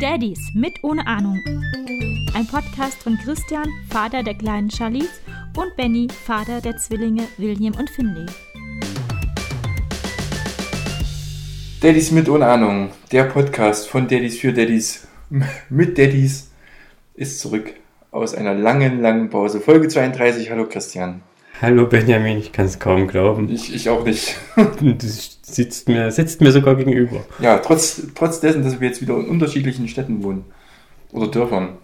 Daddies mit ohne Ahnung. Ein Podcast von Christian, Vater der kleinen Charlize, und Benny, Vater der Zwillinge William und Finley. Daddies mit ohne Ahnung, der Podcast von Daddies für Daddies mit Daddies ist zurück aus einer langen, langen Pause. Folge 32. Hallo Christian. Hallo Benjamin, ich kann es kaum glauben. Ich, ich auch nicht. Du sitzt mir, sitzt mir sogar gegenüber. Ja, trotz, trotz dessen, dass wir jetzt wieder in unterschiedlichen Städten wohnen. Oder Dörfern.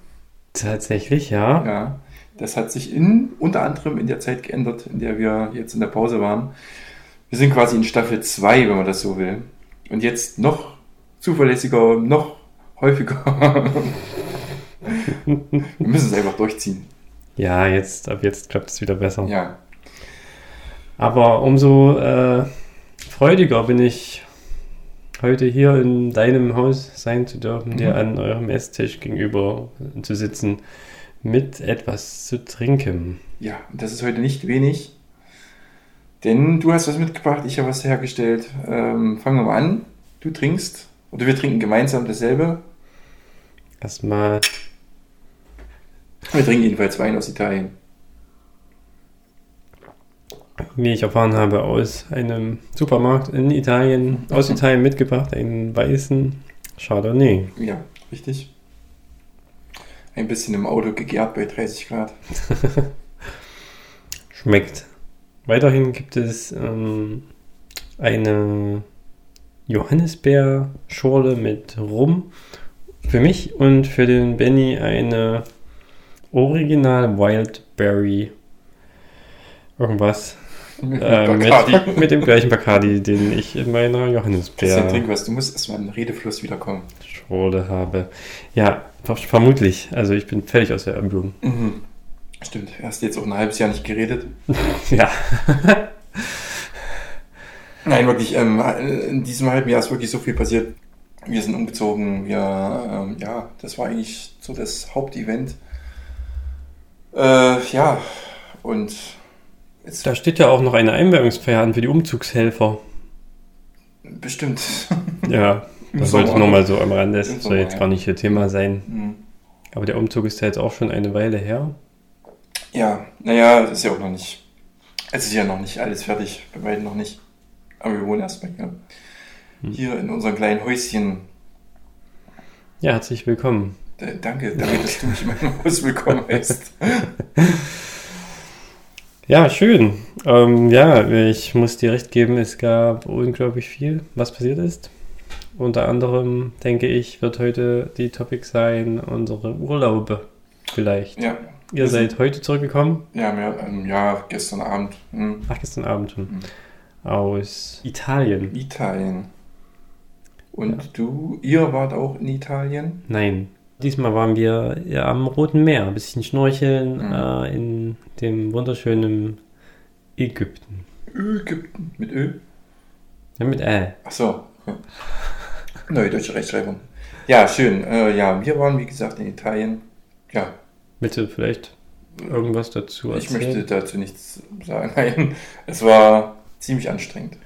Tatsächlich, ja. Ja. Das hat sich in, unter anderem in der Zeit geändert, in der wir jetzt in der Pause waren. Wir sind quasi in Staffel 2, wenn man das so will. Und jetzt noch zuverlässiger, noch häufiger. wir müssen es einfach durchziehen. Ja, jetzt, ab jetzt klappt es wieder besser. Ja. Aber umso äh, freudiger bin ich, heute hier in deinem Haus sein zu dürfen, dir Mhm. an eurem Esstisch gegenüber zu sitzen, mit etwas zu trinken. Ja, das ist heute nicht wenig. Denn du hast was mitgebracht, ich habe was hergestellt. Ähm, fangen wir mal an. Du trinkst, oder wir trinken gemeinsam dasselbe. Erstmal, Wir trinken jedenfalls Wein aus Italien. Wie ich erfahren habe, aus einem Supermarkt in Italien, aus Italien mitgebracht, einen weißen Chardonnay. Ja, richtig. Ein bisschen im Auto gegärt bei 30 Grad. Schmeckt. Weiterhin gibt es ähm, eine Johannisbeerschorle mit Rum. Für mich und für den Benny eine Original Wildberry irgendwas äh, mit, mit dem gleichen Bacardi, den ich in meiner Christian, trink Johannisbeerschorle was. Du musst erstmal im Redefluss wiederkommen. habe. Ja, ver- vermutlich. Also ich bin völlig aus der Erblung. Mhm. Stimmt, hast jetzt auch ein halbes Jahr nicht geredet. Ja. Nein, wirklich, ähm, in diesem halben Jahr ist wirklich so viel passiert. Wir sind umgezogen, wir, ähm, ja, das war eigentlich so das Hauptevent. Äh, ja, und jetzt Da steht ja auch noch eine Einweihungsfeier an für die Umzugshelfer. bestimmt. Ja, das sollte Sommer. nur mal so am Rande. Das Im soll Sommer, jetzt ja. gar nicht ihr Thema sein. Mhm. Aber der Umzug ist ja jetzt auch schon eine Weile her. Ja, naja, das ist ja auch noch nicht. Es ist ja noch nicht alles fertig, bei weitem noch nicht. Aber wir wohnen erstmal hier. Hm. Hier in unserem kleinen Häuschen. Ja, herzlich willkommen. Äh, danke, danke, dass du mich in meinem Haus willkommen heißt. Ja, schön. Ähm, ja, ich muss dir recht geben, es gab unglaublich viel, was passiert ist. Unter anderem, denke ich, wird heute die Topic sein, unsere Urlaube vielleicht. Ja, Ihr seid heute zurückgekommen, ja, mehr, ähm, ja, gestern Abend. Hm. ach, gestern Abend schon, Mhm. aus Italien. Italien. Und du, ihr wart auch in Italien? Nein. Diesmal waren wir ja am Roten Meer, ein bisschen schnorcheln Mhm. äh, in dem wunderschönen Ägypten. Ägypten. Mit Ö? Ja, mit Ä. Ach so. Neue deutsche Rechtschreibung. Ja, schön. Äh, ja, wir waren, wie gesagt, in Italien. Ja, Willst du vielleicht irgendwas dazu ich erzählen? möchte dazu nichts sagen. Nein, es war ziemlich anstrengend.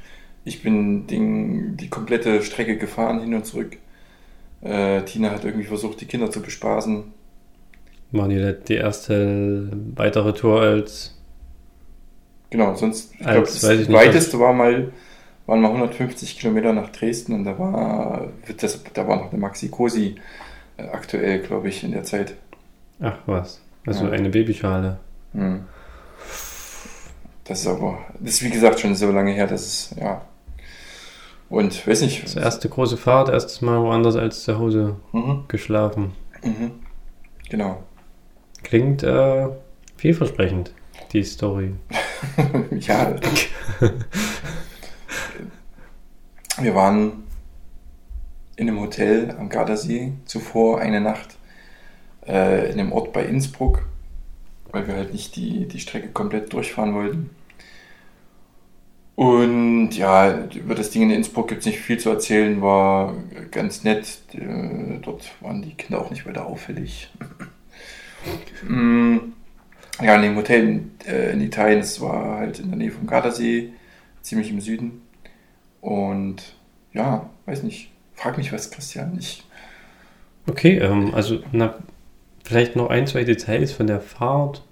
Ich bin den, die komplette Strecke gefahren, hin und zurück. Äh, Tina hat irgendwie versucht, die Kinder zu bespaßen. Waren die, die erste weitere Tour als Genau, sonst, ich glaube, das ich nicht, weiteste war mal, waren mal 150 Kilometer nach Dresden und da war, das, da war noch eine Maxi Cosi äh, aktuell, glaube ich, in der Zeit. Ach was. Also Ja. eine Babyschale. Hm. Das ist aber, das ist wie gesagt schon so lange her, dass es, ja. Und, weiß nicht. Das erste große Fahrt, erstes Mal woanders als zu Hause Mhm. geschlafen. Mhm. Genau. Klingt äh, vielversprechend, die Story. ja. Wir waren in einem Hotel am Gardasee, zuvor eine Nacht äh, in einem Ort bei Innsbruck, weil wir halt nicht die, die Strecke komplett durchfahren wollten. Und ja, über das Ding in Innsbruck gibt es nicht viel zu erzählen, war ganz nett. Äh, Dort waren die Kinder auch nicht weiter auffällig. Mm, ja, in dem Hotel in, äh, in Italien, das war halt in der Nähe vom Gardasee, ziemlich im Süden. Und ja, weiß nicht, frag mich was, Christian. Ich, Okay, ähm, also na, vielleicht noch ein, zwei Details von der Fahrt.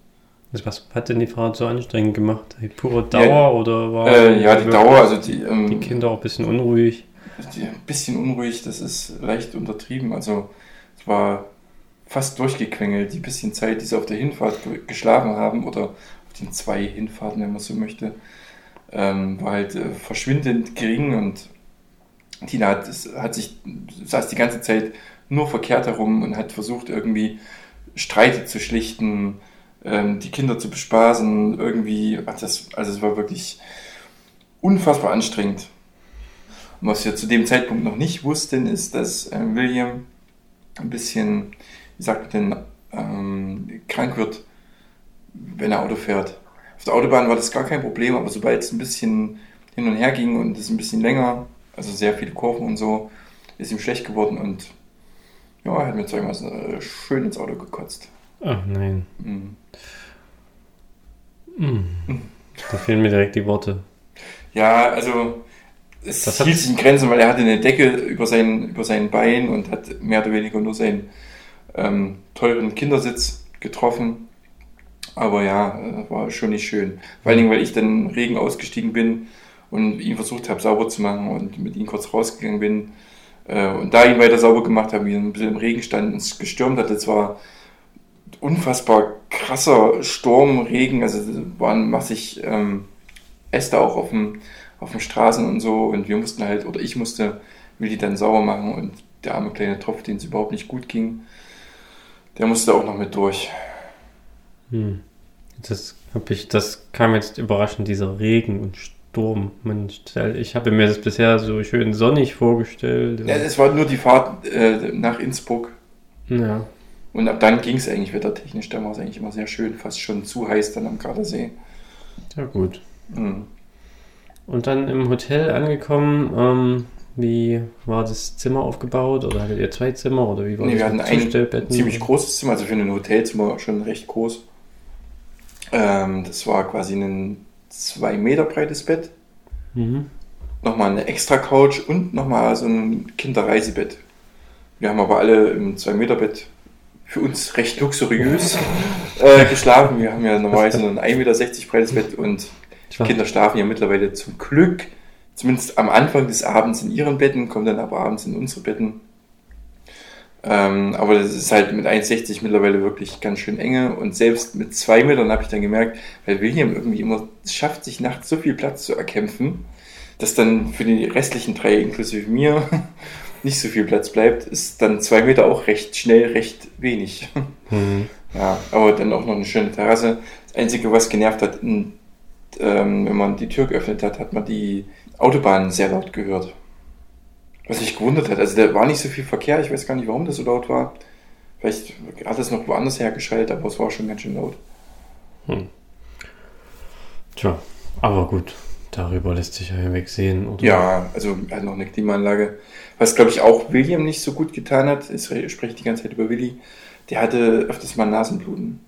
Also was hat denn die Fahrt so anstrengend gemacht? Die pure Dauer Ja, oder war äh, ja, die Dauer, also die, ähm, die Kinder auch ein bisschen unruhig? die, ein bisschen unruhig, das ist leicht untertrieben. Also es war fast durchgequengelt, die bisschen Zeit, die sie auf der Hinfahrt ge geschlafen haben oder auf den zwei Hinfahrten, wenn man so möchte, ähm, war halt äh, verschwindend gering und Tina hat, hat sich, saß die ganze Zeit nur verkehrt herum und hat versucht irgendwie Streite zu schlichten, ähm, die Kinder zu bespaßen, irgendwie, ach, das, also es war wirklich unfassbar anstrengend. Und was wir zu dem Zeitpunkt noch nicht wussten, ist, dass äh, William ein bisschen, wie sagt man denn, ähm, krank wird, wenn er Auto fährt. Auf der Autobahn war das gar kein Problem, aber sobald es ein bisschen hin und her ging und es ein bisschen länger, also sehr viele Kurven und so, ist ihm schlecht geworden und ja, er hat mir zweimal äh, schön ins Auto gekotzt. Ach nein. Mhm. Hm. Da fehlen mir direkt die Worte. Ja, also es Das hielt sich in Grenzen, weil er hatte eine Decke über sein, über sein Bein und hat mehr oder weniger nur seinen ähm, teuren Kindersitz getroffen. Aber ja, äh, war schon nicht schön. Vor allen Dingen, weil ich dann Regen ausgestiegen bin und ihn versucht habe, sauber zu machen und mit ihm kurz rausgegangen bin. Äh, und da ihn weiter sauber gemacht habe, wir ein bisschen im Regen standen und es gestürmt hat. Es war unfassbar krasser Sturm, Regen, also waren massig ähm, Äste auch auf dem, auf den Straßen und so und wir mussten halt, oder ich musste Willi dann sauber machen und der arme kleine Tropf, den es überhaupt nicht gut ging, der musste auch noch mit durch. Hm. Das hab ich, das kam jetzt überraschend, dieser Regen und Sturm. Ich habe mir das bisher so schön sonnig vorgestellt. Ja, es war nur die Fahrt äh, nach Innsbruck ja. Und ab dann ging es eigentlich wettertechnisch, da war es eigentlich immer sehr schön, fast schon zu heiß dann am Gardasee. ja gut. Mhm. Und dann im Hotel angekommen, ähm, wie war das Zimmer aufgebaut? Oder hattet ihr zwei Zimmer? Oder wie war Nee, das wir hatten ein ziemlich großes Zimmer, also für ein Hotelzimmer schon recht groß. Ähm, das war quasi ein zwei Meter breites Bett, Mhm. nochmal eine extra Couch und nochmal so ein Kinderreisebett. Wir haben aber alle im 2-Meter-Bett für uns recht luxuriös äh, geschlafen. Wir haben ja normalerweise nur ein 1,60 Meter breites Bett und die Kinder schlafen ja mittlerweile zum Glück, zumindest am Anfang des Abends in ihren Betten, kommen dann aber abends in unsere Betten. Ähm, aber das ist halt mit 1,60 mittlerweile wirklich ganz schön enge und selbst mit 2 Metern habe ich dann gemerkt, weil William irgendwie immer schafft, sich nachts so viel Platz zu erkämpfen, dass dann für die restlichen drei, inklusive mir, nicht so viel Platz bleibt, ist dann 2 Meter auch recht schnell recht wenig. Mhm. Ja, aber dann auch noch eine schöne Terrasse. Das Einzige, was genervt hat, in, ähm, wenn man die Tür geöffnet hat, hat man die Autobahn sehr laut gehört. Was mich gewundert hat. Also da war nicht so viel Verkehr. Ich weiß gar nicht, warum das so laut war. Vielleicht hat es noch woanders hergeschaltet, aber es war schon ganz schön laut. Tja, aber gut. Darüber lässt sich ja hinwegsehen. Oder? Ja, also halt noch eine Klimaanlage. Was, glaube ich, auch William nicht so gut getan hat, ich spreche die ganze Zeit über Willi, der hatte öfters mal Nasenbluten.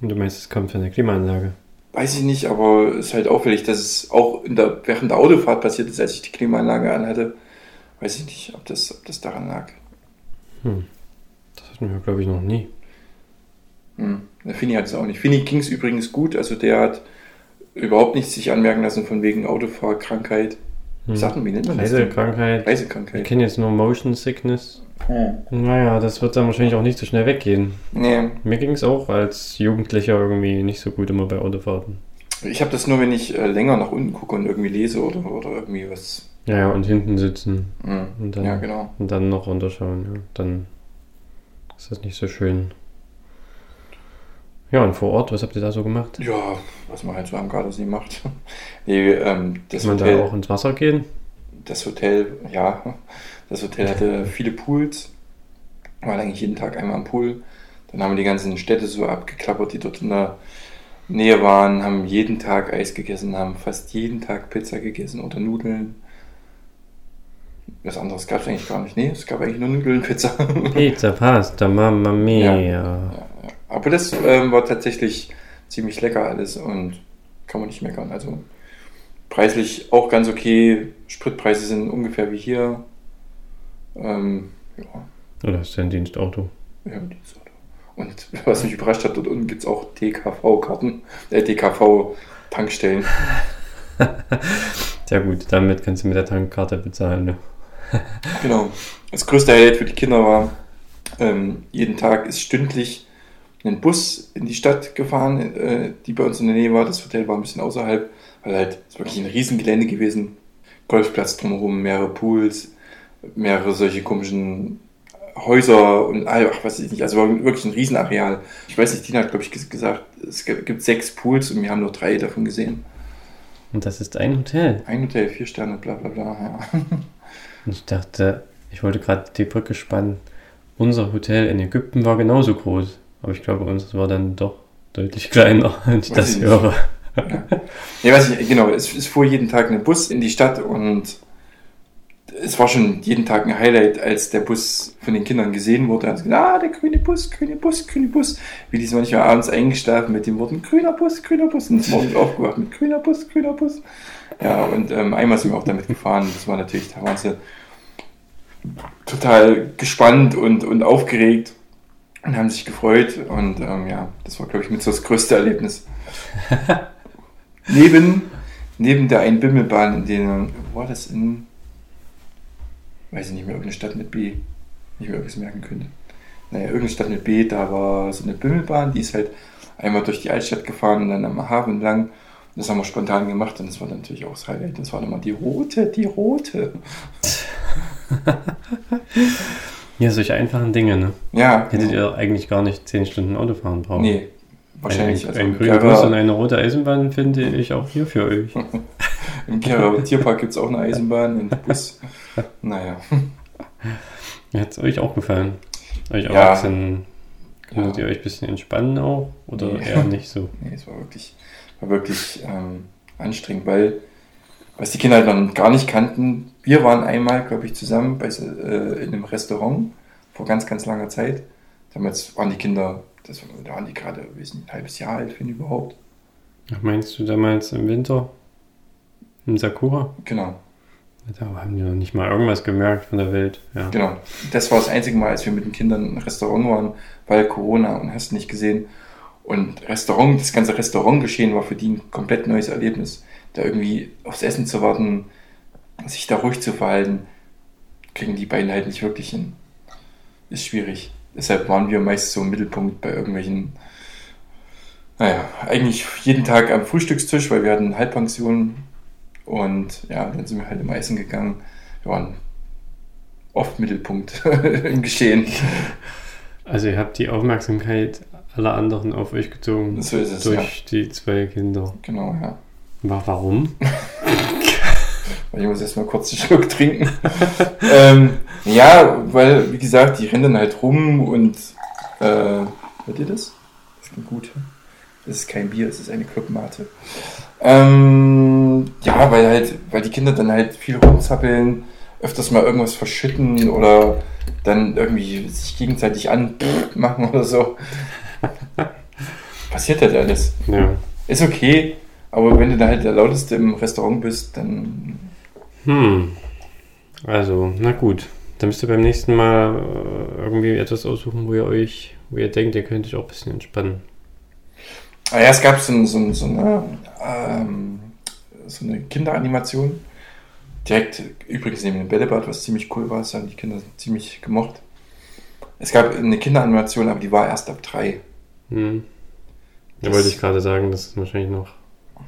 Und du meinst, es kommt von der Klimaanlage? Weiß ich nicht, aber es ist halt auffällig, dass es auch in der, während der Autofahrt passiert ist, als ich die Klimaanlage anhatte. Weiß ich nicht, ob das, ob das daran lag. Hm. Das hatten wir, glaube ich, noch nie. Hm. Der Fini hat es auch nicht. Fini ging es übrigens gut, also der hat überhaupt nichts sich anmerken lassen von wegen Autofahrkrankheit. Hm. Sachen, wie nennt man das? denn? Reisekrankheit. Ich Reisekrankheit. kenne jetzt nur Motion Sickness. Hm. Naja, das wird dann wahrscheinlich auch nicht so schnell weggehen. Nee, Mir ging es auch als Jugendlicher irgendwie nicht so gut immer bei Autofahrten. ich habe das nur, wenn ich äh, länger nach unten gucke und irgendwie lese oder, oder irgendwie was. Ja, ja, und hinten sitzen Hm. und dann, Ja, genau. und dann noch runterschauen. Ja. Dann ist das nicht so schön. Ja, und vor Ort, was habt ihr da so gemacht? Ja, was man halt so am Gardasee macht. nee, ähm, das Kann man Hotel. da auch ins Wasser gehen? das Hotel, ja, das Hotel hatte viele Pools. Wir waren eigentlich jeden Tag einmal am Pool. Dann haben wir die ganzen Städte so abgeklappert, die dort in der Nähe waren, haben jeden Tag Eis gegessen, haben fast jeden Tag Pizza gegessen oder Nudeln. Was anderes gab es eigentlich gar nicht. Nee, es gab eigentlich nur Nudeln und Pizza. Pizza, Pasta, Mamma Mia. Ja, ja. Aber das ähm, war tatsächlich ziemlich lecker alles und kann man nicht meckern. Also Preislich auch ganz okay. Spritpreise sind ungefähr wie hier. Ähm, ja. Oder hast du ein Dienstauto? Ja, Dienstauto. Und was mich überrascht hat, dort unten gibt es auch DKV-Karten, äh, DKV-Tankstellen. Sehr gut, damit kannst du mit der Tankkarte bezahlen. Ne? genau. Das größte Highlight für die Kinder war, ähm, jeden Tag ist stündlich ein Bus in die Stadt gefahren, äh, die bei uns in der Nähe war. Das Hotel war ein bisschen außerhalb, weil halt es wirklich ein Riesengelände gewesen. Golfplatz drumherum, mehrere Pools, mehrere solche komischen Häuser und ach, was weiß ich nicht, also war wirklich ein Riesenareal. Ich weiß nicht, Tina hat, glaube ich, gesagt, es gibt sechs Pools und wir haben nur drei davon gesehen. Und das ist ein Hotel? Ein Hotel, vier Sterne, bla bla bla, ja. Und ich dachte, ich wollte gerade die Brücke spannen. Unser Hotel in Ägypten war genauso groß, aber ich glaube, unseres war dann doch deutlich kleiner, wenn ich das höre. Ja. ja, weiß ich, genau, es, es fuhr jeden Tag ein Bus in die Stadt und es war schon jeden Tag ein Highlight, als der Bus von den Kindern gesehen wurde. Gesagt, ah, der grüne Bus, grüne Bus, grüne Bus. Wie die sind manchmal abends eingeschlafen mit den Worten grüner Bus, grüner Bus. Und morgens aufgewacht mit grüner Bus, grüner Bus. Ja, und ähm, einmal sind wir auch damit gefahren. Das war natürlich, sie total gespannt und, und aufgeregt und haben sich gefreut. Und ähm, ja, das war, glaube ich, mit so das größte Erlebnis. neben, neben der Einbimmelbahn, in denen, war das in weiß ich nicht mehr, irgendeine Stadt mit B, nicht mehr irgendwas merken könnte. Naja, irgendeine Stadt mit B, da war so eine Bimmelbahn, die ist halt einmal durch die Altstadt gefahren und dann am Hafen lang. Das haben wir spontan gemacht und das war natürlich auch das Highlight. Das war immer die rote, die rote. ja, solche einfachen Dinge, ne? Ja. Hättet genau. ihr eigentlich gar nicht 10 Stunden Auto fahren brauchen. Nee, wahrscheinlich. Ein, also ein grüner Bus und eine rote Eisenbahn finde ich auch hier für euch. Im Tierpark gibt es auch eine Eisenbahn und einen Bus. Naja. Hat es euch auch gefallen? Euch ja. Erwachsenen, konntet ja. ihr euch ein bisschen entspannen auch? Oder nee. eher nicht so? Nee, es war wirklich, war wirklich ähm, anstrengend, weil was die Kinder halt noch gar nicht kannten, wir waren einmal, glaube ich, zusammen bei, äh, in einem Restaurant vor ganz, ganz langer Zeit. Damals waren die Kinder, das, da waren die gerade ein halbes Jahr alt, wenn überhaupt. Ach, meinst du damals im Winter? Im Sakura? Genau. Da haben die noch nicht mal irgendwas gemerkt von der Welt. Ja. Genau. Das war das einzige Mal, als wir mit den Kindern im Restaurant waren, weil Corona und hast nicht gesehen. Und Restaurant, das ganze Restaurantgeschehen war für die ein komplett neues Erlebnis. Da irgendwie aufs Essen zu warten, sich da ruhig zu verhalten, kriegen die beiden halt nicht wirklich hin. Ist schwierig. Deshalb waren wir meist so im Mittelpunkt bei irgendwelchen, naja, eigentlich jeden Tag am Frühstückstisch, weil wir hatten Halbpension und ja, dann sind wir halt immer essen gegangen. Wir waren oft Mittelpunkt im Geschehen. Also ihr habt die Aufmerksamkeit aller anderen auf euch gezogen. So ist es, Durch ja. die zwei Kinder. Genau, ja. Warum? ich muss erstmal kurz einen Schluck trinken. ähm, ja, weil, wie gesagt, die rennen halt rum und äh, hört ihr das? Das klingt gut. Das ist kein Bier, es ist eine Clubmate. Ähm, ja, weil halt, weil die Kinder dann halt viel rumzappeln, öfters mal irgendwas verschütten oder dann irgendwie sich gegenseitig anmachen oder so. Passiert halt alles. Ja. Ist okay, aber wenn du da halt der lauteste im Restaurant bist, dann. Hm. Also, na gut. Dann müsst ihr beim nächsten Mal äh, irgendwie etwas aussuchen, wo ihr euch, wo ihr denkt, ihr könnt euch auch ein bisschen entspannen. Ah ja, es gab so, so, so, eine, ähm, so eine Kinderanimation. Direkt übrigens neben dem Bällebad, was ziemlich cool war. Das haben die Kinder ziemlich gemocht. Es gab eine Kinderanimation, aber die war erst ab drei. Hm. Da das, wollte ich gerade sagen, das ist wahrscheinlich noch.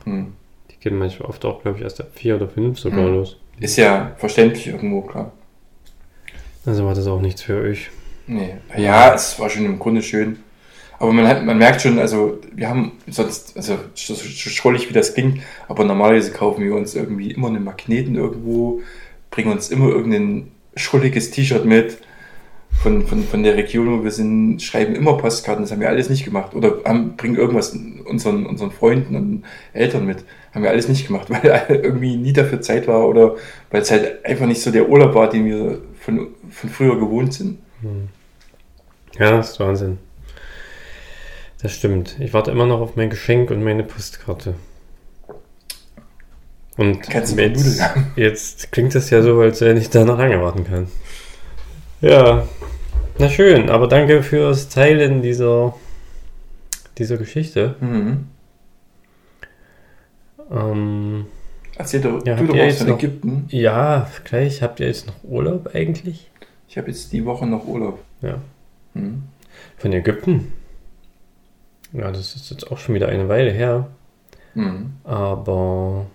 Hm. Die gehen manchmal oft auch, glaube ich, erst ab vier oder fünf sogar hm. los. Ist ja verständlich irgendwo, klar. Also war das auch nichts für euch. Nee. Ja, es war schon im Grunde schön. Aber man, hat, man merkt schon, also wir haben sonst, also so schrullig wie das klingt, aber normalerweise kaufen wir uns irgendwie immer einen Magneten irgendwo, bringen uns immer irgendein schrulliges T-Shirt mit von, von, von der Region, wo wir sind, schreiben immer Postkarten, das haben wir alles nicht gemacht. Oder haben, bringen irgendwas unseren, unseren Freunden und Eltern mit. Haben wir alles nicht gemacht, weil irgendwie nie dafür Zeit war oder weil es halt einfach nicht so der Urlaub war, den wir von, von früher gewohnt sind. Hm. Ja, das ist Wahnsinn. Das stimmt. Ich warte immer noch auf mein Geschenk und meine Postkarte. Und Kannst du mal jetzt, jetzt klingt das ja so, als wenn ich da noch lange warten kann. Ja, na schön, aber danke fürs Teilen dieser, dieser Geschichte. Mhm. Ähm, Erzähl doch, Ja, du doch von noch- Ägypten. ja, gleich, habt ihr jetzt noch Urlaub eigentlich? Ich habe jetzt die Woche noch Urlaub. Ja. Mhm. Von Ägypten? Ja, das ist jetzt auch schon wieder eine Weile her. Mhm. Aber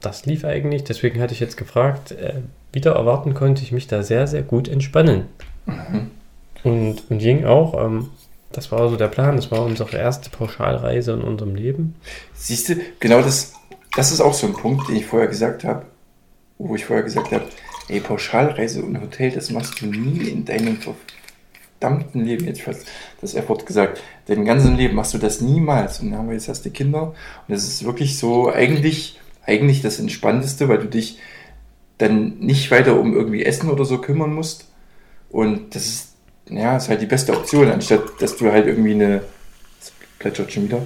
das lief eigentlich, deswegen hatte ich jetzt gefragt, äh, wieder erwarten konnte ich mich da sehr, sehr gut entspannen. Mhm. Und, und Ying auch, ähm, das war so der Plan, das war unsere erste Pauschalreise in unserem Leben. Siehst du, genau das, das ist auch so ein Punkt, den ich vorher gesagt habe, wo ich vorher gesagt habe, ey, Pauschalreise und Hotel, das machst du nie in deinem verdammten Leben, jetzt fast das Erfurt gesagt, dein ganzen Leben machst du das niemals. Und dann haben wir jetzt hast du Kinder und das ist wirklich so eigentlich, eigentlich das Entspannteste, weil du dich dann nicht weiter um irgendwie Essen oder so kümmern musst. Und das ist, ja, ist halt die beste Option, anstatt dass du halt irgendwie eine, das plätschert schon wieder,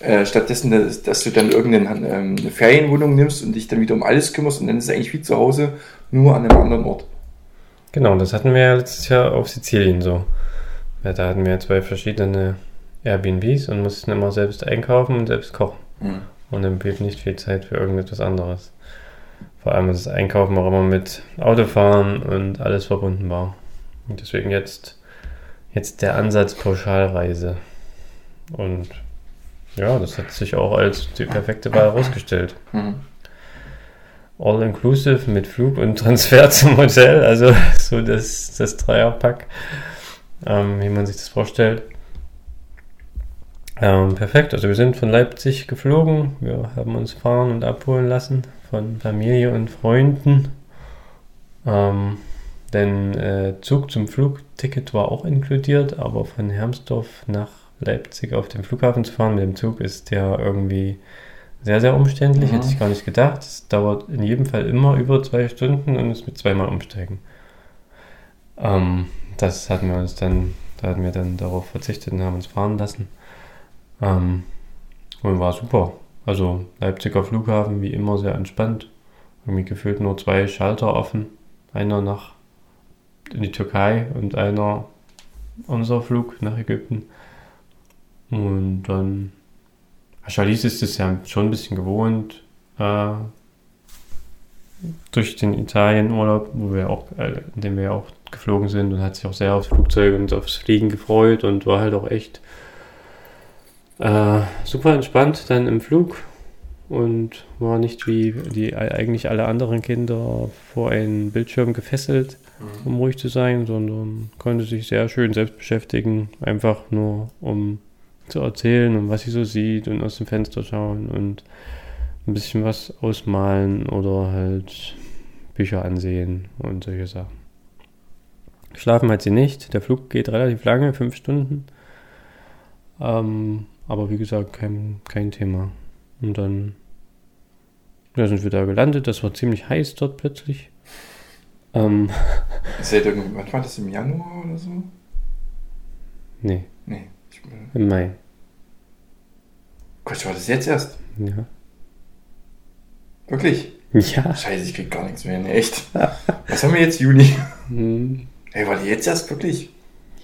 äh, stattdessen, dass, dass du dann irgendeine ähm, eine Ferienwohnung nimmst und dich dann wieder um alles kümmerst und dann ist es eigentlich wie zu Hause, nur an einem anderen Ort. Genau, das hatten wir ja letztes Jahr auf Sizilien so. Ja, da hatten wir zwei verschiedene Airbnbs und mussten immer selbst einkaufen und selbst kochen. Mhm. Und dann blieb nicht viel Zeit für irgendetwas anderes. Vor allem das Einkaufen auch immer mit Autofahren und alles verbunden war. Und deswegen jetzt, jetzt der Ansatz Pauschalreise. Und ja, das hat sich auch als die perfekte Wahl herausgestellt. Mhm. All-inclusive mit Flug und Transfer zum Hotel, also so das, das Dreierpack, ähm, wie man sich das vorstellt. Ähm, perfekt, also wir sind von Leipzig geflogen, wir haben uns fahren und abholen lassen von Familie und Freunden. Ähm, denn äh, Zug zum Flugticket war auch inkludiert, aber von Hermsdorf nach Leipzig auf den Flughafen zu fahren mit dem Zug ist ja irgendwie sehr, sehr umständlich. Mhm. Hätte ich gar nicht gedacht. Es dauert in jedem Fall immer über zwei Stunden und es mit zweimal umsteigen. Ähm, das hatten wir uns dann, da hatten wir dann darauf verzichtet und haben uns fahren lassen. Ähm, und war super. Also Leipziger Flughafen wie immer sehr entspannt. Irgendwie gefühlt nur zwei Schalter offen. Einer nach in die Türkei und einer unser Flug nach Ägypten. Und dann Charlize ist es ja schon ein bisschen gewohnt, äh, durch den Italienurlaub, wo wir auch, äh, in dem wir auch geflogen sind und hat sich auch sehr aufs Flugzeug und aufs Fliegen gefreut und war halt auch echt äh, super entspannt dann im Flug und war nicht wie die eigentlich alle anderen Kinder vor einen Bildschirm gefesselt, um ruhig zu sein, sondern konnte sich sehr schön selbst beschäftigen, einfach nur um zu erzählen und was sie so sieht und aus dem Fenster schauen und ein bisschen was ausmalen oder halt Bücher ansehen und solche Sachen. Schlafen hat sie nicht. Der Flug geht relativ lange, fünf Stunden. Ähm, aber wie gesagt, kein, kein Thema. Und dann ja, sind wir da gelandet. Das war ziemlich heiß dort plötzlich. Ähm, Ist ja irgendwie, wann war das im Januar oder so? nee, Nee. Ich, im Mai. Gott, war das jetzt erst? Ja. Wirklich? Ja. Scheiße, ich krieg gar nichts mehr, ne, echt. Was haben wir jetzt, Juni? Hm, Ey, war die jetzt erst wirklich?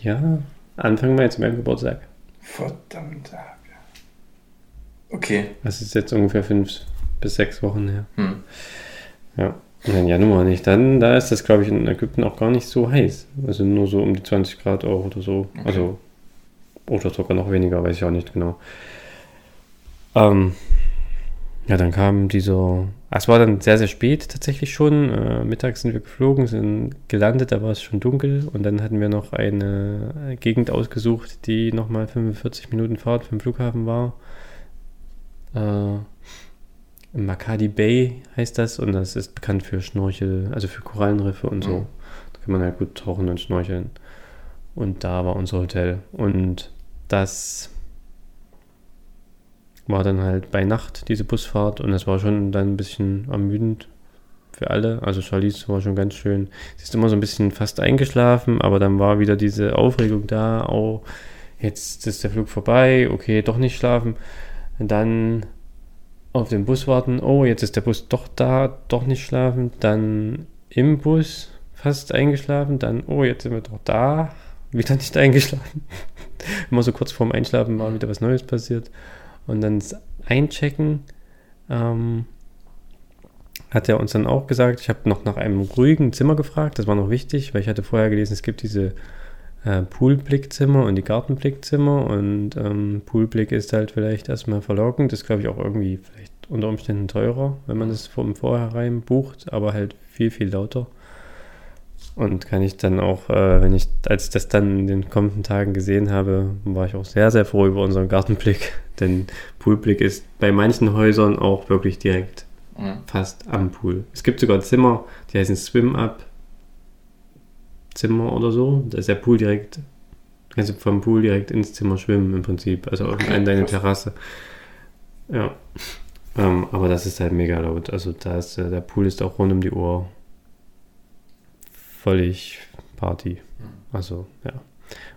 Ja. Anfang Mai zu meinem Geburtstag. Verdammt. Okay. Das ist jetzt ungefähr fünf bis sechs Wochen her. Hm. Ja. Und Januar nicht. Dann, da ist das, glaube ich, in Ägypten auch gar nicht so heiß. Also nur so um die 20 Grad auch oder so. Okay. Also, oder sogar noch weniger, weiß ich auch nicht genau. Ähm, ja, dann kam dieser. ah, Es war dann sehr, sehr spät tatsächlich schon. Äh, mittags sind wir geflogen, sind gelandet, da war es schon dunkel. Und dann hatten wir noch eine Gegend ausgesucht, die nochmal 45 Minuten Fahrt vom Flughafen war. Äh, Makadi Bay heißt das und das ist bekannt für Schnorchel, also für Korallenriffe und so. Mhm. Da kann man halt gut tauchen und schnorcheln. Und da war unser Hotel. Und das war dann halt bei Nacht, diese Busfahrt. Und das war schon dann ein bisschen ermüdend für alle. Also Charlize war schon ganz schön. Sie ist immer so ein bisschen fast eingeschlafen, aber dann war wieder diese Aufregung da. Oh, jetzt ist der Flug vorbei. Okay, doch nicht schlafen. Dann auf den Bus warten. Oh, jetzt ist der Bus doch da, doch nicht schlafen. Dann im Bus fast eingeschlafen. Dann, oh, jetzt sind wir doch da, wieder nicht eingeschlafen. Immer so kurz vorm Einschlafen war wieder was Neues passiert. Und dann das Einchecken ähm, hat er uns dann auch gesagt, ich habe noch nach einem ruhigen Zimmer gefragt, das war noch wichtig, weil ich hatte vorher gelesen, es gibt diese äh, Poolblickzimmer und die Gartenblickzimmer und ähm, Poolblick ist halt vielleicht erstmal verlockend, ist glaube ich auch irgendwie vielleicht unter Umständen teurer, wenn man das vom Vorherein bucht, aber halt viel, viel lauter. Und kann ich dann auch, äh, wenn ich, als ich das dann in den kommenden Tagen gesehen habe, war ich auch sehr, sehr froh über unseren Gartenblick. Denn Poolblick ist bei manchen Häusern auch wirklich direkt mhm. fast am Pool. Es gibt sogar Zimmer, die heißen Swim-Up Zimmer oder so. Da ist der Pool direkt, du kannst vom Pool direkt ins Zimmer schwimmen im Prinzip. Also okay, in deine Terrasse. Ja. Ähm, aber das ist halt mega laut. Also da ist, äh, der Pool ist auch rund um die Uhr völlig Party. Hm. Also, ja.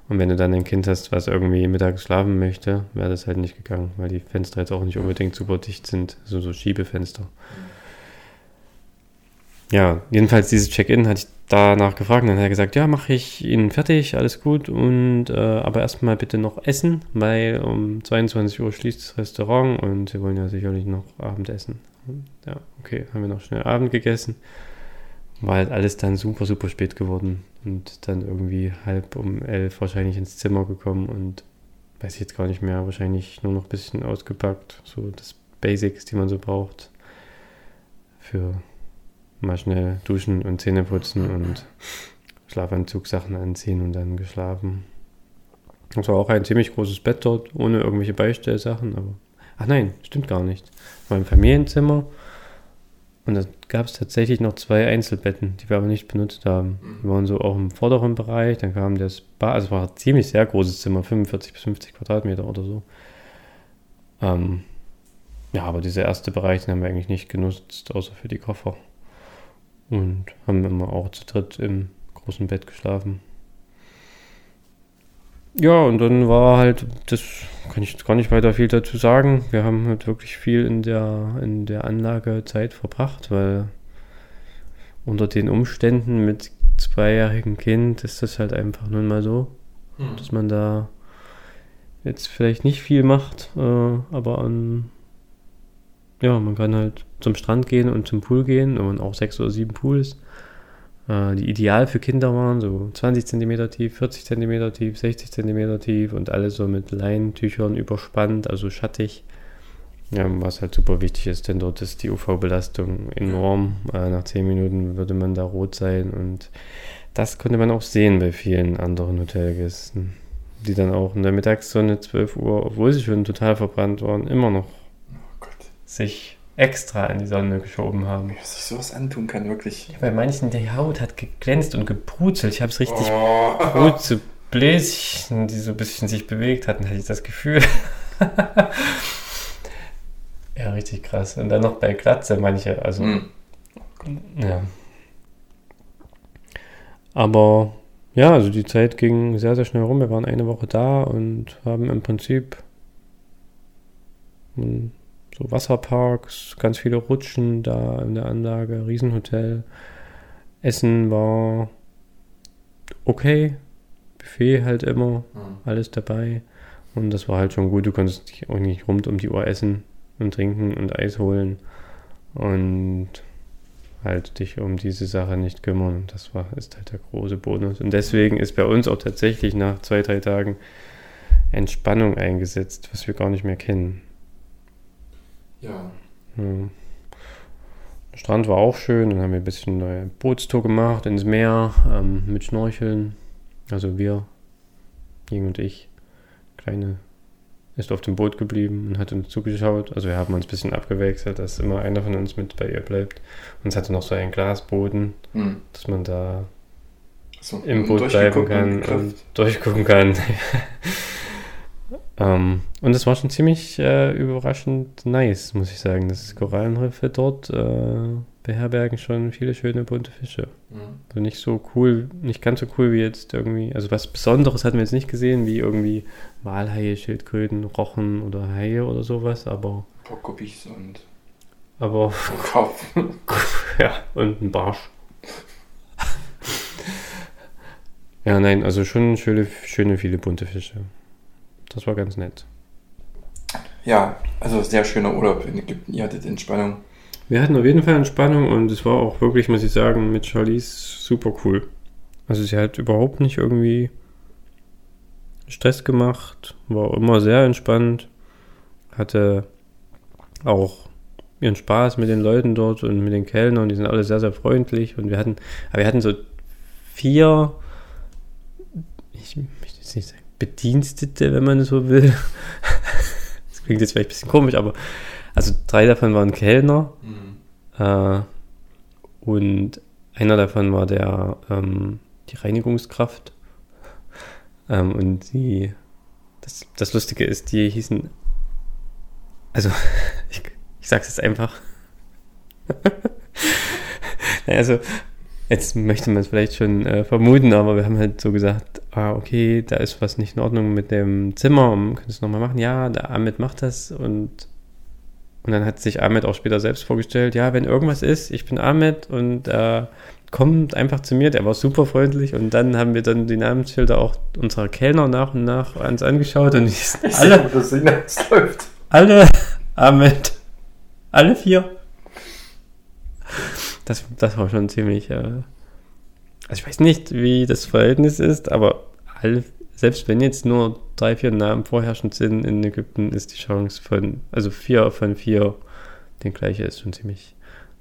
Und wenn du dann ein Kind hast, was irgendwie mittags schlafen möchte, wäre das halt nicht gegangen, weil die Fenster jetzt auch nicht unbedingt super dicht sind. Also so Schiebefenster. Ja, jedenfalls dieses Check-in hatte ich danach gefragt. Dann hat er gesagt, ja, mache ich Ihnen fertig, alles gut. Und äh, aber erstmal bitte noch essen, weil um 22 Uhr schließt das Restaurant und Sie wollen ja sicherlich noch Abendessen. Ja, okay, haben wir noch schnell Abend gegessen war halt alles dann super, super spät geworden und dann irgendwie halb um elf wahrscheinlich ins Zimmer gekommen und weiß ich jetzt gar nicht mehr, wahrscheinlich nur noch ein bisschen ausgepackt, so das Basics, die man so braucht für mal schnell duschen und Zähne putzen und Schlafanzugsachen anziehen und dann geschlafen. Das war auch ein ziemlich großes Bett dort, ohne irgendwelche Beistellsachen, aber ach nein, stimmt gar nicht. War im Familienzimmer und da gab es tatsächlich noch zwei Einzelbetten, die wir aber nicht benutzt haben. Die waren so auch im vorderen Bereich, dann kam das Bad, also es war ein ziemlich sehr großes Zimmer, 45 bis 50 Quadratmeter oder so. Ähm, ja, aber dieser erste Bereich, den haben wir eigentlich nicht genutzt, außer für die Koffer. Und haben immer auch zu dritt im großen Bett geschlafen. Ja, und dann war halt, das kann ich gar nicht weiter viel dazu sagen. Wir haben halt wirklich viel in der, in der Anlage Zeit verbracht, weil unter den Umständen mit zweijährigem Kind ist das halt einfach nun mal so, hm. dass man da jetzt vielleicht nicht viel macht, äh, aber an, ja, man kann halt zum Strand gehen und zum Pool gehen, man auch sechs oder sieben Pools äh, die ideal für Kinder waren, so 20 cm tief, 40 cm tief, 60 cm tief und alles so mit Leintüchern überspannt, also schattig. Ja, was halt super wichtig ist, denn dort ist die UV-Belastung enorm. Äh, nach 10 Minuten würde man da rot sein und das konnte man auch sehen bei vielen anderen Hotelgästen, die dann auch in der Mittagssonne 12 Uhr, obwohl sie schon total verbrannt waren, immer noch sich extra in die Sonne geschoben haben. Wie sich sowas antun kann, wirklich. Ja, bei manchen, die Haut hat geglänzt und gebruzelt. Ich habe es richtig oh. Brutzelbläschen, die so ein bisschen sich bewegt hatten, hatte ich das Gefühl. ja, richtig krass. Und dann noch bei Glatze manche, also mm. ja. Aber ja, also die Zeit ging sehr, sehr schnell rum. Wir waren eine Woche da und haben im Prinzip so Wasserparks, ganz viele Rutschen da in der Anlage, Riesenhotel. Essen war okay, Buffet halt immer, mhm. alles dabei. Und das war halt schon gut. Du konntest dich auch nicht rund um die Uhr essen und trinken und Eis holen und halt dich um diese Sache nicht kümmern. Das war, ist halt der große Bonus. Und deswegen ist bei uns auch tatsächlich nach zwei, drei Tagen Entspannung eingesetzt, was wir gar nicht mehr kennen. Ja. ja. Der Strand war auch schön, dann haben wir ein bisschen neue Bootstour gemacht ins Meer ähm, mit Schnorcheln. Also wir, Jing und ich. Kleine ist auf dem Boot geblieben und hat uns zugeschaut. Also wir haben uns ein bisschen abgewechselt, dass immer einer von uns mit bei ihr bleibt. Und es hatte noch so einen Glasboden, hm. dass man da so, im Boot bleiben kann und durchgucken kann. Ähm, und es war schon ziemlich äh, überraschend nice, muss ich sagen. Das Korallenriffe dort äh, beherbergen schon viele schöne bunte Fische. Mhm. Also nicht so cool, nicht ganz so cool wie jetzt irgendwie, also was Besonderes hatten wir jetzt nicht gesehen, wie irgendwie Walhaie, Schildkröten, Rochen oder Haie oder sowas, aber Prokopis und Aber Kopf. ja, und ein Barsch. ja, nein, also schon schöne, schöne viele bunte Fische. Das war ganz nett. Ja, also sehr schöner Urlaub in Ägypten. Ihr hattet Entspannung. Wir hatten auf jeden Fall Entspannung und es war auch wirklich, muss ich sagen, mit Charlize super cool. Also sie hat überhaupt nicht irgendwie Stress gemacht, war immer sehr entspannt, hatte auch ihren Spaß mit den Leuten dort und mit den Kellnern, die sind alle sehr, sehr freundlich und wir hatten, aber wir hatten so vier, ich möchte jetzt nicht sagen, Bedienstete, wenn man so will. Das klingt jetzt vielleicht ein bisschen komisch, aber also drei davon waren Kellner äh, und einer davon war der, ähm, die Reinigungskraft. Ähm, und die, das, das Lustige ist, die hießen, also ich, ich sag's jetzt einfach. Naja, also, jetzt möchte man es vielleicht schon äh, vermuten, aber wir haben halt so gesagt, ah, okay, da ist was nicht in Ordnung mit dem Zimmer, und könntest du nochmal machen? Ja, der Ahmed macht das und und dann hat sich Ahmed auch später selbst vorgestellt, ja, wenn irgendwas ist, ich bin Ahmed und äh, kommt einfach zu mir, der war super freundlich und dann haben wir dann die Namensschilder auch unserer Kellner nach und nach uns angeschaut und die sind alle, das läuft. alle Ahmed, alle vier. Das, das war schon ziemlich, äh, also ich weiß nicht, wie das Verhältnis ist, aber alle, selbst wenn jetzt nur drei, vier Namen vorherrschend sind in Ägypten, ist die Chance von, also vier von vier den gleiche ist schon ziemlich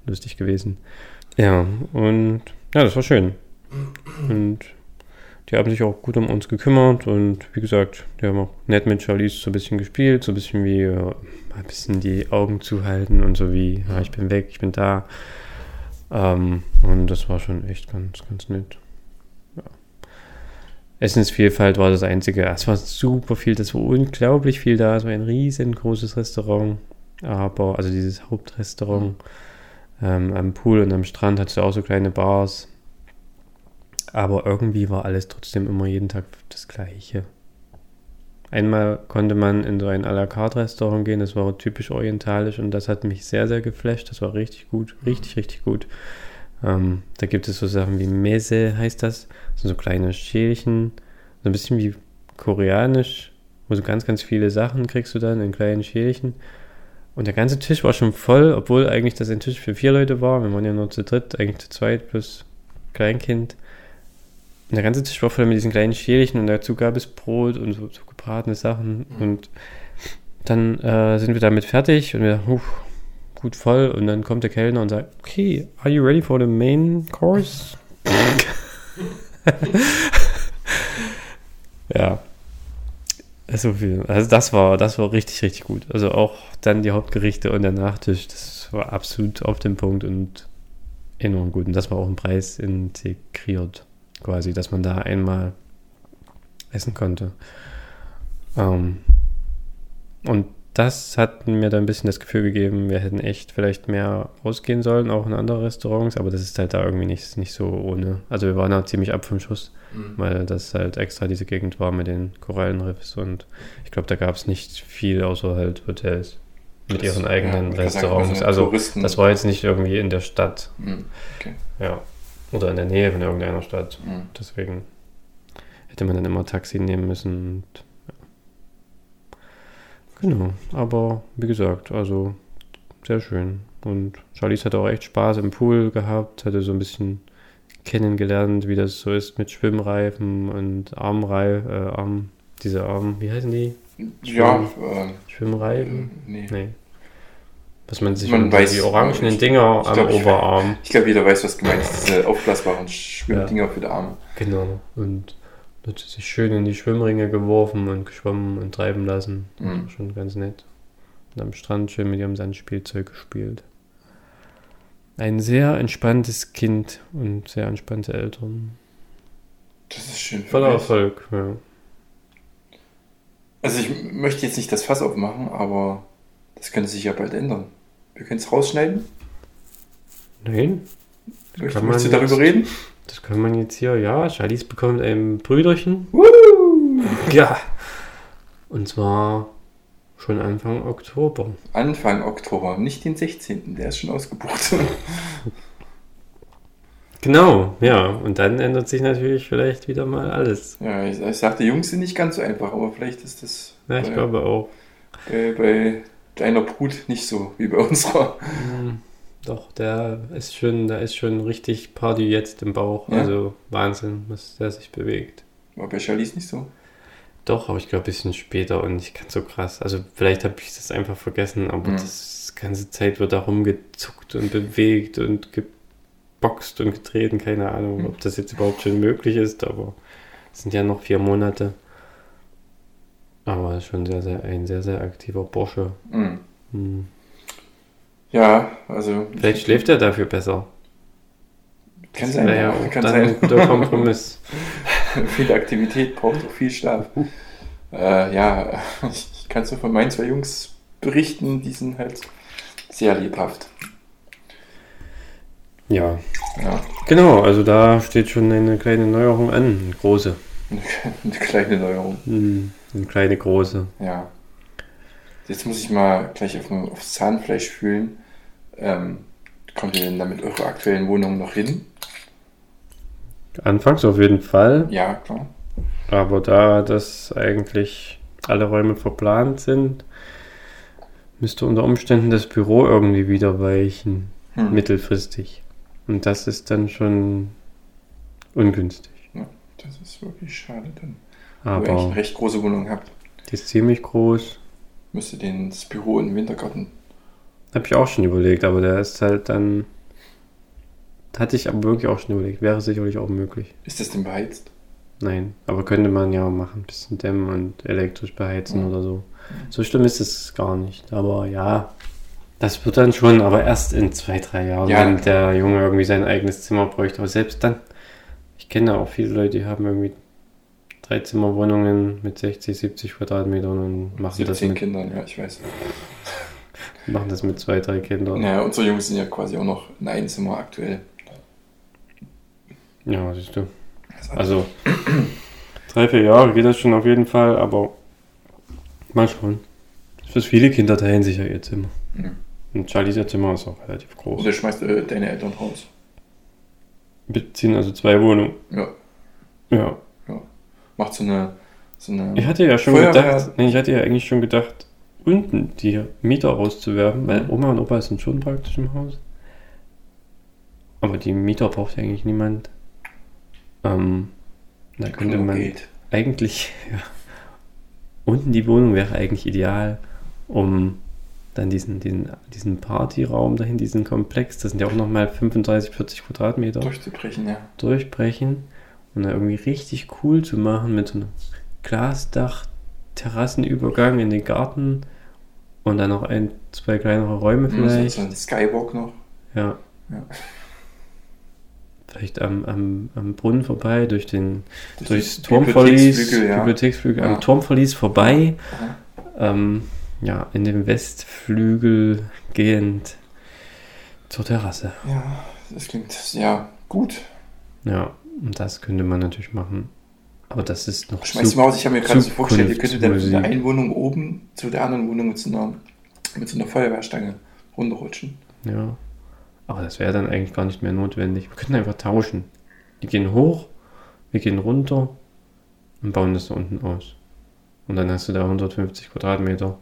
lustig gewesen. Ja, und ja, das war schön. Und die haben sich auch gut um uns gekümmert und wie gesagt, die haben auch nett mit Charlize so ein bisschen gespielt, so ein bisschen wie äh, ein bisschen die Augen zuhalten und so wie, ja, ich bin weg, ich bin da. Ähm, und das war schon echt ganz, ganz nett. Ja. Essensvielfalt war das einzige. Es war super viel, das war unglaublich viel da. Es war ein riesengroßes Restaurant. Aber, also dieses Hauptrestaurant ähm, am Pool und am Strand hattest du auch so kleine Bars. Aber irgendwie war alles trotzdem immer jeden Tag das Gleiche. Einmal konnte man in so ein à la carte Restaurant gehen, das war typisch orientalisch und das hat mich sehr, sehr geflasht. Das war richtig gut, richtig, richtig gut. Ähm, da gibt es so Sachen wie Mese, heißt das. Das so kleine Schälchen, so ein bisschen wie koreanisch, wo so ganz, ganz viele Sachen kriegst du dann in kleinen Schälchen. Und der ganze Tisch war schon voll, obwohl eigentlich das ein Tisch für vier Leute war. Wir waren ja nur zu dritt, eigentlich zu zweit plus Kleinkind. Und der ganze Tisch war voll mit diesen kleinen Schälchen und dazu gab es Brot und so, so gebratene Sachen. Und dann äh, sind wir damit fertig und wir, huh, gut voll. Und dann kommt der Kellner und sagt, okay, are you ready for the main course? ja. So viel. Also das war, das war richtig, richtig gut. Also auch dann die Hauptgerichte und der Nachtisch, das war absolut auf dem Punkt und enorm gut. Und das war auch ein Preis integriert, quasi, dass man da einmal essen konnte. Ähm, und das hat mir dann ein bisschen das Gefühl gegeben, wir hätten echt vielleicht mehr ausgehen sollen, auch in andere Restaurants, aber das ist halt da irgendwie nicht, nicht so ohne. Also wir waren da ziemlich ab vom Schuss, Mhm. weil das halt extra diese Gegend war mit den Korallenriffs und ich glaube, da gab es nicht viel außer halt Hotels mit Das- ihren eigenen ja, sagen, Restaurants. also Also das war jetzt nicht irgendwie in der Stadt, Mhm. Okay. ja, oder in der Nähe von irgendeiner Stadt. Mhm. Deswegen hätte man dann immer Taxi nehmen müssen. Und, ja. Genau, aber wie gesagt, also sehr schön. Und Charlize hatte auch echt Spaß im Pool gehabt, hatte so ein bisschen kennengelernt, wie das so ist mit Schwimmreifen und Armreif, äh, Arm, diese Arm, wie heißen die? Ja, äh, Schwimmreifen? nee. Nee. Was man sich Man um weiß- die orangenen ich- Dinger ich am glaub, ich- Oberarm. Ich glaube, jeder weiß, was gemeint ist. Diese aufblasbaren Schwimmdinger für die Arme. Genau. Und sie sich schön in die Schwimmringe geworfen und geschwommen und treiben lassen. Mhm. schon ganz nett. Und am Strand schön mit ihrem Sandspielzeug gespielt. Ein sehr entspanntes Kind und sehr entspannte Eltern. Das ist schön. Voller mich. Erfolg, ja. Also ich möchte jetzt nicht das Fass aufmachen, aber das könnte sich ja bald ändern. Wir können es rausschneiden. Nein, Möchtest, Kann man möchtest du darüber jetzt- reden? das kann man jetzt hier, ja. Charlize bekommt ein Brüderchen. Woo! Ja. Und zwar Schon Anfang Oktober. Anfang Oktober, nicht den 16. Der ist schon ausgebucht. Genau, ja. Und dann ändert sich natürlich vielleicht wieder mal alles. ja, ich, ich sagte, Jungs sind nicht ganz so einfach, aber vielleicht ist das Ja, ich bei, glaube auch. bei, bei deiner Brut nicht so wie bei unserer. Hm, Doch, der ist schon, da ist schon richtig Party jetzt im Bauch. Ja. Also Wahnsinn, was der sich bewegt. War bei Charlize nicht so. Doch, aber ich glaube ein bisschen später und nicht ganz so krass. Also vielleicht habe ich das einfach vergessen, aber Mhm. das ganze Zeit wird da rumgezuckt und bewegt und geboxt und getreten. Keine Ahnung, Mhm. ob das jetzt überhaupt schon möglich ist, aber es sind ja noch vier Monate. Aber schon sehr, sehr, ein sehr, sehr aktiver Bursche. Mhm. Hm. Ja, also. Vielleicht schläft er dafür besser. Kann Das sein, ja, auch kann dann sein. ein guter Kompromiss. viel Aktivität braucht auch viel Schlaf. Äh, ja, ich, kann so von meinen zwei Jungs berichten, die sind halt sehr lebhaft. Ja, Ja, genau. Also da steht schon eine kleine Neuerung an. Eine große. eine kleine Neuerung. Hm, eine kleine große. Ja. Jetzt muss ich mal gleich auf, aufs Zahnfleisch fühlen. Ähm, kommt ihr denn da mit eurer aktuellen Wohnung noch hin? Anfangs auf jeden Fall. Ja, klar. Aber da das eigentlich alle Räume verplant sind, müsste unter Umständen das Büro irgendwie wieder weichen, Hm. mittelfristig. Und das ist dann schon ungünstig. Das ist wirklich schade dann. Wenn ihr eigentlich eine Aber recht große Wohnung habt, die ist ziemlich groß. müsst ihr den, das Büro im Wintergarten. Habe ich auch schon überlegt, aber der ist halt dann. Hatte ich aber wirklich auch schon überlegt. Wäre sicherlich auch möglich. Ist das denn beheizt? Nein, aber könnte man ja machen. Ein bisschen dämmen und elektrisch beheizen Ja. oder so. So schlimm ist es gar nicht. Aber ja, das wird dann schon, aber erst in zwei, drei Jahren, Ja. wenn der Junge irgendwie sein eigenes Zimmer bräuchte. Aber selbst dann, ich kenne auch viele Leute, die haben irgendwie drei Zimmerwohnungen mit 60, 70 Quadratmetern und machen das, 17 mit, Kindern, ja, ich weiß. machen das mit zwei, drei Kindern. Naja, unsere Jungs sind ja quasi auch noch in einem Zimmer aktuell. Ja, siehst du. Also, drei, vier Jahre geht das schon auf jeden Fall, aber mal schauen. Für viele Kinder teilen sich ja ihr Zimmer. Mhm. Und Charlies ihr Zimmer ist auch relativ groß. Oder schmeißt äh, deine Eltern raus. Beziehen also zwei Wohnungen. Ja, Ja. Macht so eine. So eine Ich hatte ja schon Feuerwehr- gedacht, nee, ich hatte ja eigentlich schon gedacht, unten die Mieter rauszuwerfen, weil Mhm. Oma und Opa sind schon praktisch im Haus. Aber die Mieter braucht ja eigentlich niemand. Ähm, da könnte Klo man geht. eigentlich, ja, unten die Wohnung wäre eigentlich ideal, um dann diesen, diesen, diesen Partyraum dahin, diesen Komplex, das sind ja auch nochmal 35, 40 Quadratmeter, durchzubrechen, ja. durchbrechen und dann irgendwie richtig cool zu machen mit so einem Glasdach, Terrassenübergang in den Garten und dann noch ein, zwei kleinere Räume vielleicht. so ein Skywalk noch. Ja. Ja. Vielleicht am, am, am Brunnen vorbei, durch den, Durch durchs Turmverlies, Bibliotheksflügel, ja. Bibliotheksflügel, Ja. am Turmverlies vorbei, ähm, ja, in den Westflügel gehend zur Terrasse. Ja, das klingt ja gut. Ja, und das könnte man natürlich machen. Aber das ist noch Schmeiß mal aus, ich habe mir gerade so vorgestellt, ihr könntet dann von der einen Wohnung oben zu der anderen Wohnung mit so einer, mit so einer Feuerwehrstange runterrutschen. Ja. Aber das wäre dann eigentlich gar nicht mehr notwendig. Wir könnten einfach tauschen. Die gehen hoch, wir gehen runter und bauen das da unten aus. Und dann hast du da 150 Quadratmeter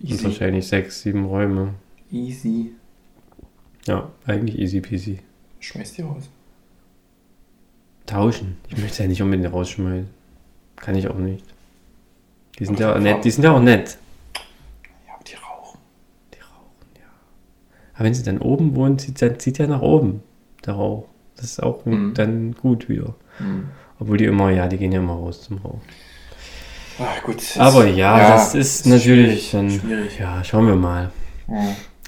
und Easy. wahrscheinlich sechs, sieben Räume. Easy. Ja, eigentlich easy peasy. Schmeiß die raus. Tauschen. Ich möchte ja nicht unbedingt rausschmeißen. Kann ich auch nicht. Die sind ja die nett. Die sind ja auch nett. Ja, aber die rauchen. Die rauchen, ja. Aber wenn sie dann oben wohnt, zieht, dann zieht ja nach oben, der Rauch. Das ist auch Mhm. dann gut wieder. Hm. Obwohl die immer, ja, die gehen ja immer raus zum Rauch. Ah, gut. Aber ja, das ist natürlich schwierig, dann. schwierig. Ja, schauen wir mal. Hm.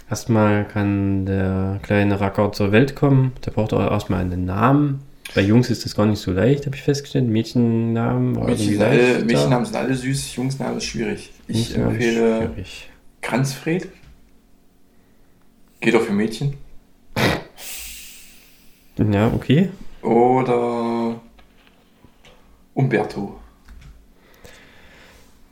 Erstmal kann der kleine Racker zur Welt kommen. Der braucht auch erstmal einen Namen. Bei Jungs ist das gar nicht so leicht, habe ich festgestellt. Mädchennamen war Mädchen, sind alle. Mädchennamen sind alle süß, Jungsnamen ist schwierig. Ich empfehle schwierig. Kranzfred. Geht auch für Mädchen. Ja, okay. Oder Umberto.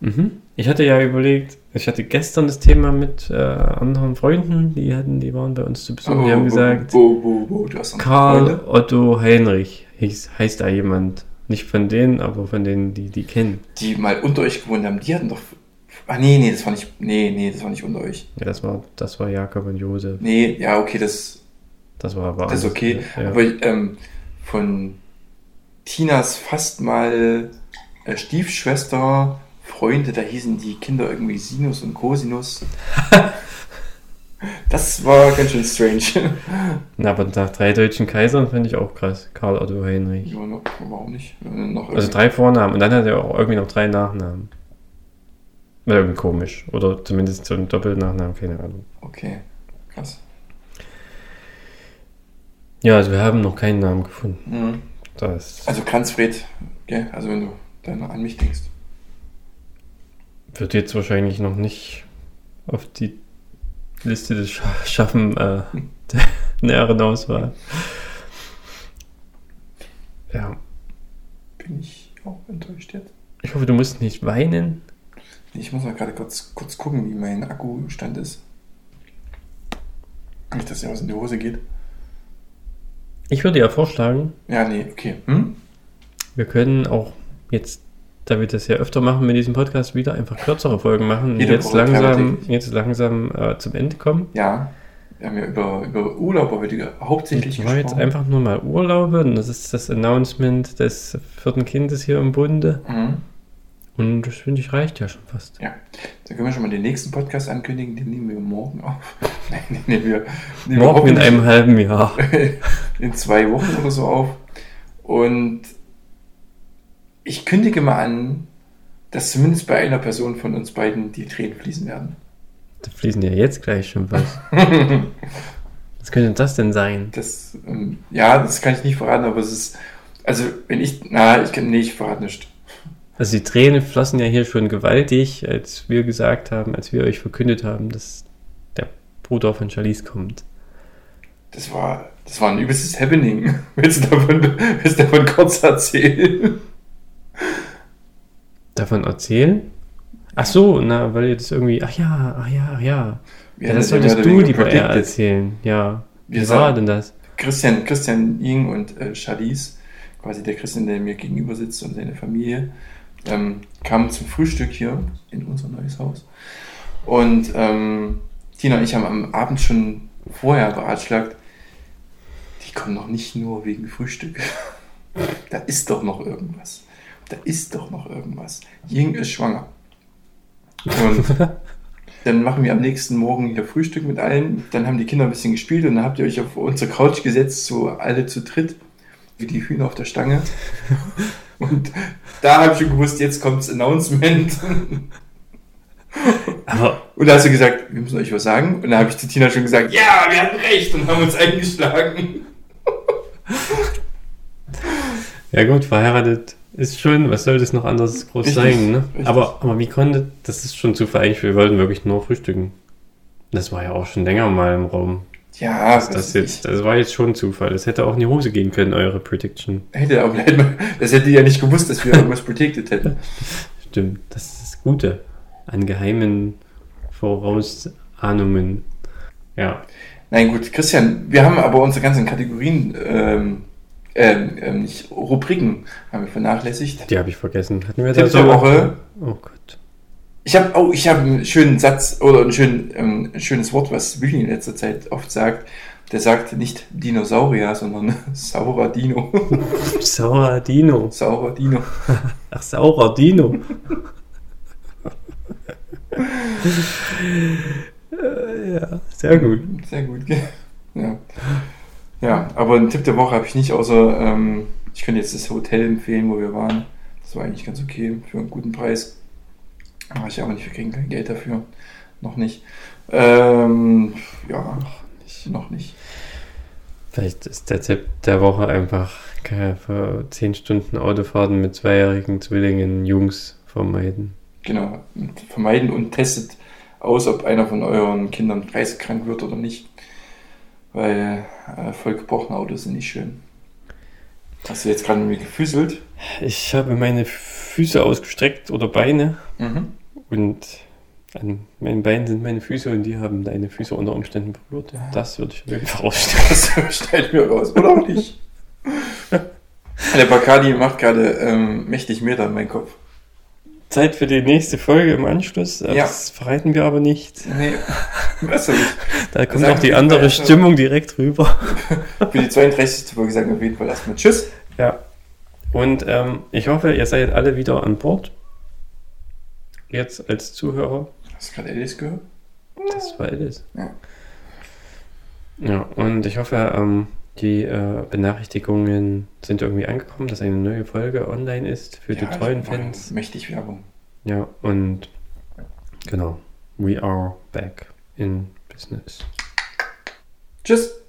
Mhm. Ich hatte ja überlegt, ich hatte gestern das Thema mit äh, anderen Freunden, die hatten, die waren bei uns zu Besuch, die haben gesagt, du hast noch Karl? Otto Heinrich hieß, heißt da jemand. Nicht von denen, aber von denen, die die kennen. die mal unter euch gewohnt haben, die hatten doch. Ah, nee, nee, das war nicht. Nee, nee, das war nicht unter euch. Ja, das war, das war Jakob und Josef. Nee, ja, okay, das, Das war aber das ist okay. Ja. Aber ähm, von Tinas fast mal äh, Stiefschwester, Freunde, da hießen die Kinder irgendwie Sinus und Cosinus. das war ganz schön strange. Na, aber nach drei deutschen Kaisern finde ich auch krass. Karl Otto Heinrich. ja, noch, warum nicht? Noch Also drei Vornamen und dann hat er auch irgendwie noch drei Nachnamen. War Irgendwie komisch. Oder zumindest so ein Doppelnachnamen, keine Ahnung. Okay, krass. Ja, also wir haben noch keinen Namen gefunden. Mhm. Das Also Kranzfred, gell? Also wenn du dann an mich denkst. Wird jetzt wahrscheinlich noch nicht auf die Liste des Scha Schaffen äh, der näheren Auswahl. Ja, Bin ich auch enttäuscht jetzt. ich hoffe, du musst nicht weinen. Ich muss mal gerade kurz, kurz gucken, wie mein Akkustand ist. Nicht, dass ja was in die Hose geht. Ich würde ja vorschlagen, Ja, nee, okay. Hm? wir können auch jetzt, da wir das ja öfter machen mit diesem Podcast, wieder einfach kürzere Folgen machen und Jede jetzt Woche langsam, jetzt langsam äh, zum Ende kommen. Ja, wir haben ja über, über Urlaub heute hauptsächlich Ich mache jetzt einfach nur mal Urlaube und das ist das Announcement des vierten Kindes hier im Bunde. Mhm. Und das finde ich reicht ja schon fast. Ja, da können wir schon mal den nächsten Podcast ankündigen. Den nehmen wir morgen auf. Nein, den nehmen wir, nehmen wir Morgen in hoffentlich einem halben Jahr. in zwei Wochen oder so auf. Und ich kündige mal an, dass zumindest bei einer Person von uns beiden die Tränen fließen werden. Da fließen ja jetzt gleich schon was. Was könnte das denn sein? Das, ähm, ja, das kann ich nicht verraten, aber es ist, also wenn ich, na, ich kann, nee, ich verrate nicht. Also die Tränen flossen ja hier schon gewaltig, als wir gesagt haben, als wir euch verkündet haben, dass der Bruder von Charlize kommt. Das war, das war ein übelstes Happening. Willst du davon, willst du davon kurz erzählen? Davon erzählen? Ach so, na, weil das irgendwie, ach ja, ach ja, ach ja. Ja das solltest du lieber eher predicted. erzählen, ja. Wir Wie war denn das? Christian, Christian Ying und äh, Charlize, quasi der Christian, der mir gegenüber sitzt und seine Familie, ähm, kamen zum Frühstück hier in unser neues Haus. Und ähm, Tina und ich haben am Abend schon vorher beratschlagt, die kommen doch nicht nur wegen Frühstück. da ist doch noch irgendwas. Da ist doch noch irgendwas. Ying ist schwanger. Und dann machen wir am nächsten Morgen hier Frühstück mit allen. Dann haben die Kinder ein bisschen gespielt und dann habt ihr euch auf unsere Couch gesetzt, so alle zu dritt, wie die Hühner auf der Stange. Und da habe ich schon gewusst, jetzt kommt das Announcement. Aber Und da hast du gesagt, wir müssen euch was sagen. Und da habe ich zu Tina schon gesagt, ja, wir hatten recht und haben uns eingeschlagen. Ja gut, verheiratet ist schon, was soll das noch anderes groß Richtig, sein, ne? richtig. Aber, aber wie konnte, das ist schon Zufall, eigentlich, wir wollten wirklich nur frühstücken. Das war ja auch schon länger mal im Raum. Ja, Das, das, jetzt, das war jetzt schon Zufall. Das hätte auch in die Hose gehen können, eure Prediction. Hätte aber das hätte ja nicht gewusst, dass wir irgendwas predicted hätten. Stimmt, das ist das Gute an geheimen Vorausahnungen. Ja, Nein, gut, Christian, wir haben aber unsere ganzen Kategorien, ähm, ähm, ähm, nicht Rubriken, haben wir vernachlässigt. die habe ich vergessen. Hatten wir Tipp der? Woche. Oh Gott. Ich habe oh, ich habe einen schönen Satz oder ein, schön, ähm, ein schönes Wort, was Willi in letzter Zeit oft sagt. Der sagt nicht Dinosaurier, sondern saurer Dino. Saurer Dino. saurer Dino. Ach, saurer Dino. Äh, ja, sehr gut. Sehr gut, gell? Ja. Ja, aber einen Tipp der Woche habe ich nicht, außer ähm, ich könnte jetzt das Hotel empfehlen, wo wir waren. Das war eigentlich ganz okay für einen guten Preis. Aber ich aber nicht, wir kriegen kein Geld dafür. Noch nicht. Ähm, ja, Nicht. noch nicht. Vielleicht ist der Tipp der Woche einfach für 10 Stunden Autofahrten mit zweijährigen Zwillingen Jungs vermeiden. Genau. Vermeiden und testet aus, ob einer von euren Kindern reisekrank wird oder nicht. Weil äh, vollgebrochene Autos sind nicht schön. Hast du jetzt gerade mit mir gefüßelt? Ich habe meine Füße ausgestreckt oder Beine Mhm. und an meinen Beinen sind meine Füße und die haben deine Füße unter Umständen berührt. Ja. Das würde ich auf jeden Fall rausstellen. Das stellt mir raus. Oder auch nicht. Der Bacardi macht gerade ähm, mächtig Meter in meinen Kopf. Zeit für die nächste Folge im Anschluss. Ja. Das verraten wir aber nicht. Nee, weißt du nicht. Da kommt auch die andere Stimmung direkt rüber. Für die 32. Folge sagen wir auf jeden Fall erstmal Tschüss. Ja. Und ähm, ich hoffe, ihr seid alle wieder an Bord. Jetzt als Zuhörer. Hast du gerade Alice gehört? Das war alles. Ja. Ja, und ich hoffe, ähm, die äh, Benachrichtigungen sind irgendwie angekommen, dass eine neue Folge online ist für ja, die treuen Fans. Mächtig Werbung. Ja, und genau. We are back in business. Tschüss!